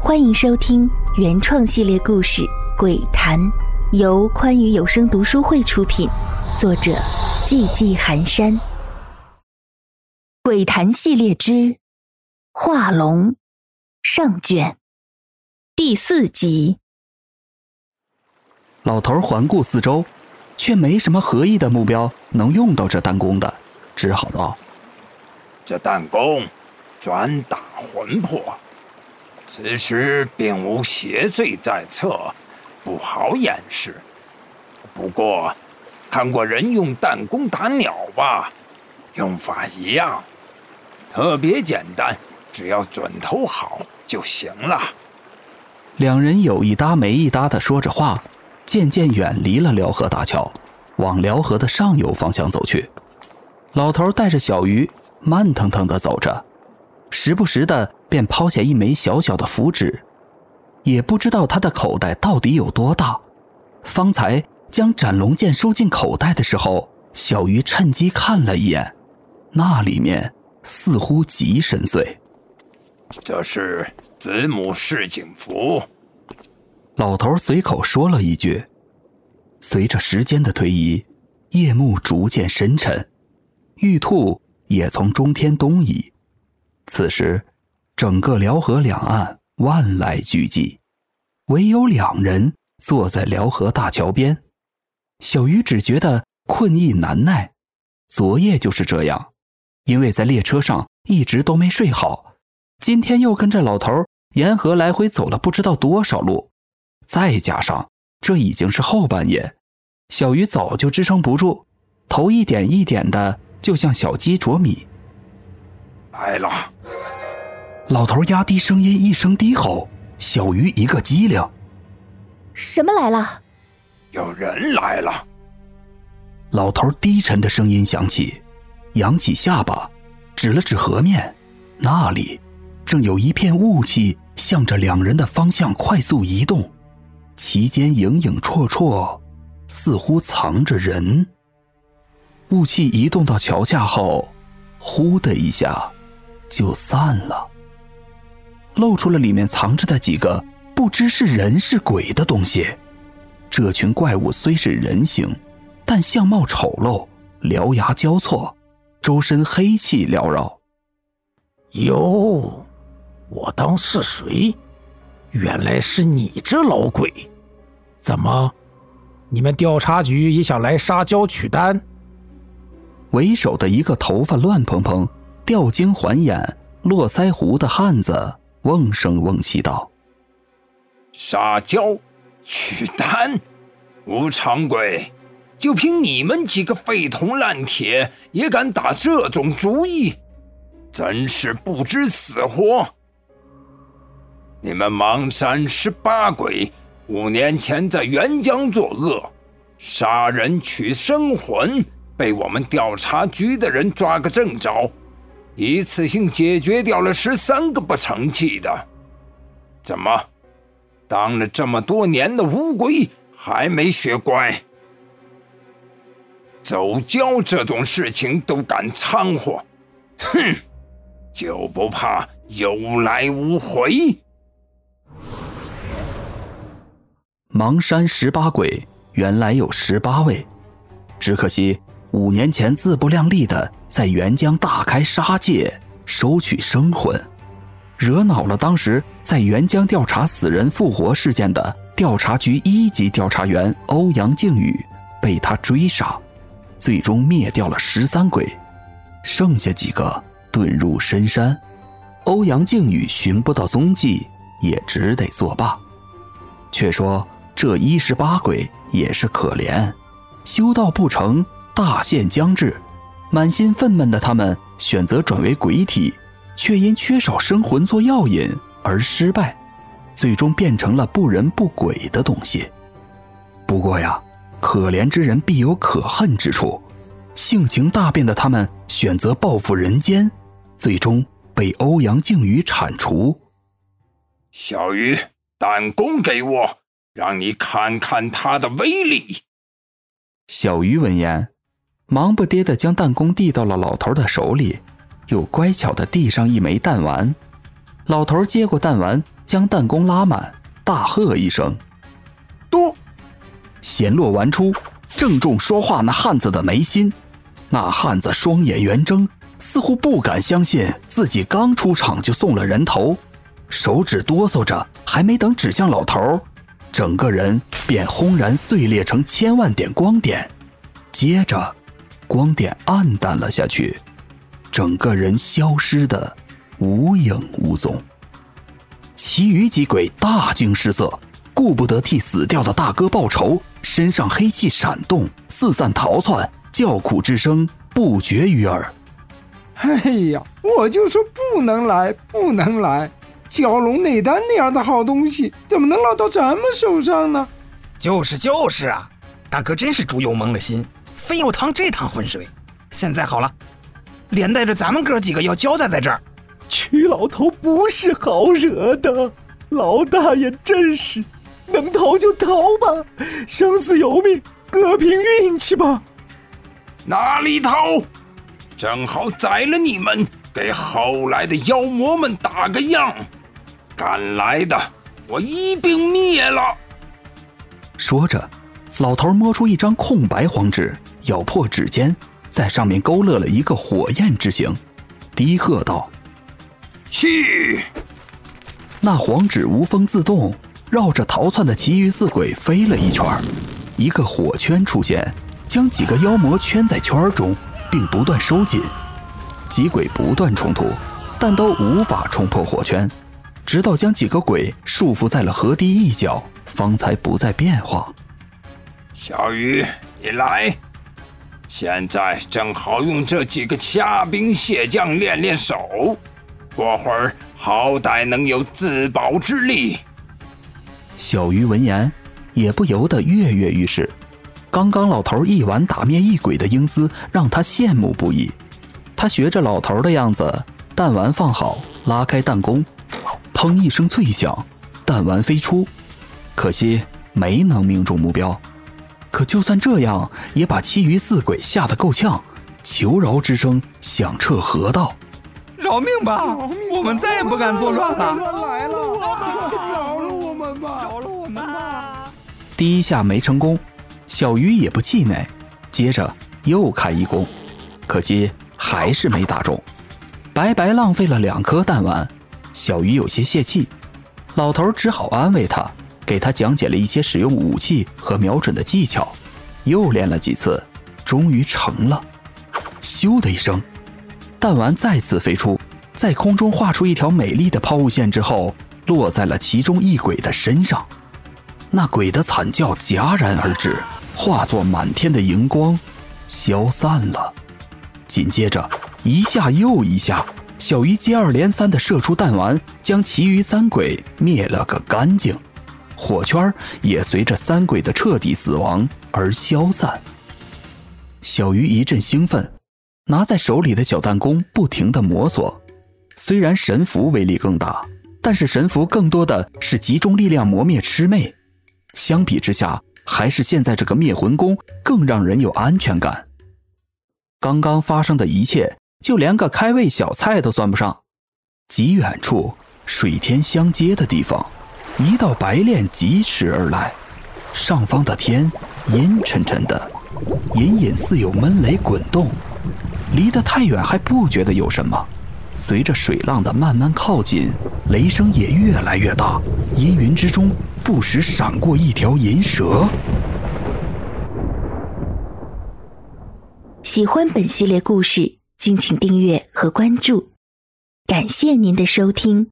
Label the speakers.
Speaker 1: 欢迎收听原创系列故事《鬼谈》，由宽裕有声读书会出品，作者寂寂寒山。《鬼谈》系列之《画龙》上卷第四集。
Speaker 2: 老头环顾四周，却没什么合意的目标能用到这弹弓的，只好道：“
Speaker 3: 这弹弓专打魂魄。”此时并无邪罪在侧，不好掩饰。不过，看过人用弹弓打鸟吧？用法一样，特别简单，只要准头好就行了。
Speaker 2: 两人有一搭没一搭的说着话，渐渐远离了辽河大桥，往辽河的上游方向走去。老头带着小鱼慢腾腾的走着。时不时的便抛下一枚小小的符纸，也不知道他的口袋到底有多大。方才将斩龙剑收进口袋的时候，小鱼趁机看了一眼，那里面似乎极深邃。
Speaker 3: 这是子母示警符。
Speaker 2: 老头随口说了一句。随着时间的推移，夜幕逐渐深沉，玉兔也从中天东移。此时，整个辽河两岸万籁俱寂，唯有两人坐在辽河大桥边。小鱼只觉得困意难耐，昨夜就是这样，因为在列车上一直都没睡好，今天又跟着老头沿河来回走了不知道多少路，再加上这已经是后半夜，小鱼早就支撑不住，头一点一点的，就像小鸡啄米。
Speaker 3: 来了！
Speaker 2: 老头压低声音，一声低吼，小鱼一个机灵。
Speaker 1: 什么来了？
Speaker 3: 有人来了！
Speaker 2: 老头低沉的声音响起，扬起下巴，指了指河面，那里正有一片雾气向着两人的方向快速移动，其间影影绰绰，似乎藏着人。雾气移动到桥下后，呼的一下。就散了，露出了里面藏着的几个不知是人是鬼的东西。这群怪物虽是人形，但相貌丑陋，獠牙交错，周身黑气缭绕。
Speaker 4: 哟，我当是谁？原来是你这老鬼！怎么，你们调查局也想来沙礁取丹？
Speaker 2: 为首的一个头发乱蓬蓬。吊睛环眼、络腮胡的汉子瓮声瓮气道：“
Speaker 3: 沙雕，取丹，吴长贵，就凭你们几个废铜烂铁，也敢打这种主意，真是不知死活！你们邙山十八鬼五年前在沅江作恶，杀人取生魂，被我们调查局的人抓个正着。”一次性解决掉了十三个不成器的，怎么，当了这么多年的乌龟还没学乖？走交这种事情都敢掺和，哼，就不怕有来无回？
Speaker 2: 邙山十八鬼原来有十八位，只可惜。五年前，自不量力的在沅江大开杀戒，收取生魂，惹恼了当时在沅江调查死人复活事件的调查局一级调查员欧阳靖宇，被他追杀，最终灭掉了十三鬼，剩下几个遁入深山。欧阳靖宇寻不到踪迹，也只得作罢。却说这一十八鬼也是可怜，修道不成。大限将至，满心愤懑的他们选择转为鬼体，却因缺少生魂做药引而失败，最终变成了不人不鬼的东西。不过呀，可怜之人必有可恨之处，性情大变的他们选择报复人间，最终被欧阳靖宇铲除。
Speaker 3: 小鱼，弹弓给我，让你看看它的威力。
Speaker 2: 小鱼闻言。忙不迭地将弹弓递到了老头的手里，又乖巧地递上一枚弹丸。老头接过弹丸，将弹弓拉满，大喝一声：“
Speaker 5: 嘟！”
Speaker 2: 弦落完出，正中说话那汉子的眉心。那汉子双眼圆睁，似乎不敢相信自己刚出场就送了人头，手指哆嗦着，还没等指向老头，整个人便轰然碎裂成千万点光点，接着，光点暗淡了下去，整个人消失的无影无踪。其余几鬼大惊失色，顾不得替死掉的大哥报仇，身上黑气闪动，四散逃窜。叫苦之声不绝于耳。
Speaker 5: 哎呀，我就说不能来，不能来！蛟龙内丹那样的好东西，怎么能落到咱们手上呢？
Speaker 6: 就是就是啊，大哥真是猪油蒙了心，非要趟这趟浑水。现在好了，连带着咱们哥几个要交代在这儿。
Speaker 7: 曲老头不是好惹的，老大爷真是能逃就逃吧，生死由命，各凭运气吧。
Speaker 3: 哪里逃？正好宰了你们，给后来的妖魔们打个样。敢来的，我一并灭了。
Speaker 2: 说着，老头摸出一张空白黄纸，咬破指尖，在上面勾勒了一个火焰之形，低喝道：“
Speaker 3: 去！”
Speaker 2: 那黄纸无风自动，绕着逃窜的其余四鬼飞了一圈，一个火圈出现。将几个妖魔圈在圈中，并不断收紧，几鬼不断冲突，但都无法冲破火圈，直到将几个鬼束缚在了河堤一角，方才不再变化。
Speaker 3: 小鱼，你来，现在正好用这几个虾兵蟹将练练手，过会儿好歹能有自保之力。
Speaker 2: 小鱼闻言，也不由得跃跃欲试。刚刚老头一碗打灭一鬼的英姿，让他羡慕不已。他学着老头的样子，弹丸放好，拉开弹弓，砰一声脆响，弹丸飞出。可惜没能命中目标。可就算这样，也把其余四鬼吓得够呛，求饶之声响彻河道：“
Speaker 6: 饶命吧！我们再也不敢作乱了。”
Speaker 5: 来了，饶了我们吧！
Speaker 6: 饶了我们吧！
Speaker 2: 第一下没成功。小鱼也不气馁，接着又开一弓，可惜还是没打中，白白浪费了两颗弹丸。小鱼有些泄气，老头只好安慰他，给他讲解了一些使用武器和瞄准的技巧。又练了几次，终于成了。咻的一声，弹丸再次飞出，在空中画出一条美丽的抛物线之后，落在了其中一鬼的身上。那鬼的惨叫戛然而止。化作满天的荧光，消散了。紧接着，一下又一下，小鱼接二连三地射出弹丸，将其余三鬼灭了个干净。火圈也随着三鬼的彻底死亡而消散。小鱼一阵兴奋，拿在手里的小弹弓不停地摩挲。虽然神符威力更大，但是神符更多的是集中力量磨灭魑魅。相比之下，还是现在这个灭魂弓更让人有安全感。刚刚发生的一切，就连个开胃小菜都算不上。极远处，水天相接的地方，一道白练疾驰而来，上方的天阴沉沉的，隐隐似有闷雷滚动。离得太远还不觉得有什么，随着水浪的慢慢靠近，雷声也越来越大，阴云之中。不时闪过一条银蛇。
Speaker 1: 喜欢本系列故事，敬请订阅和关注，感谢您的收听。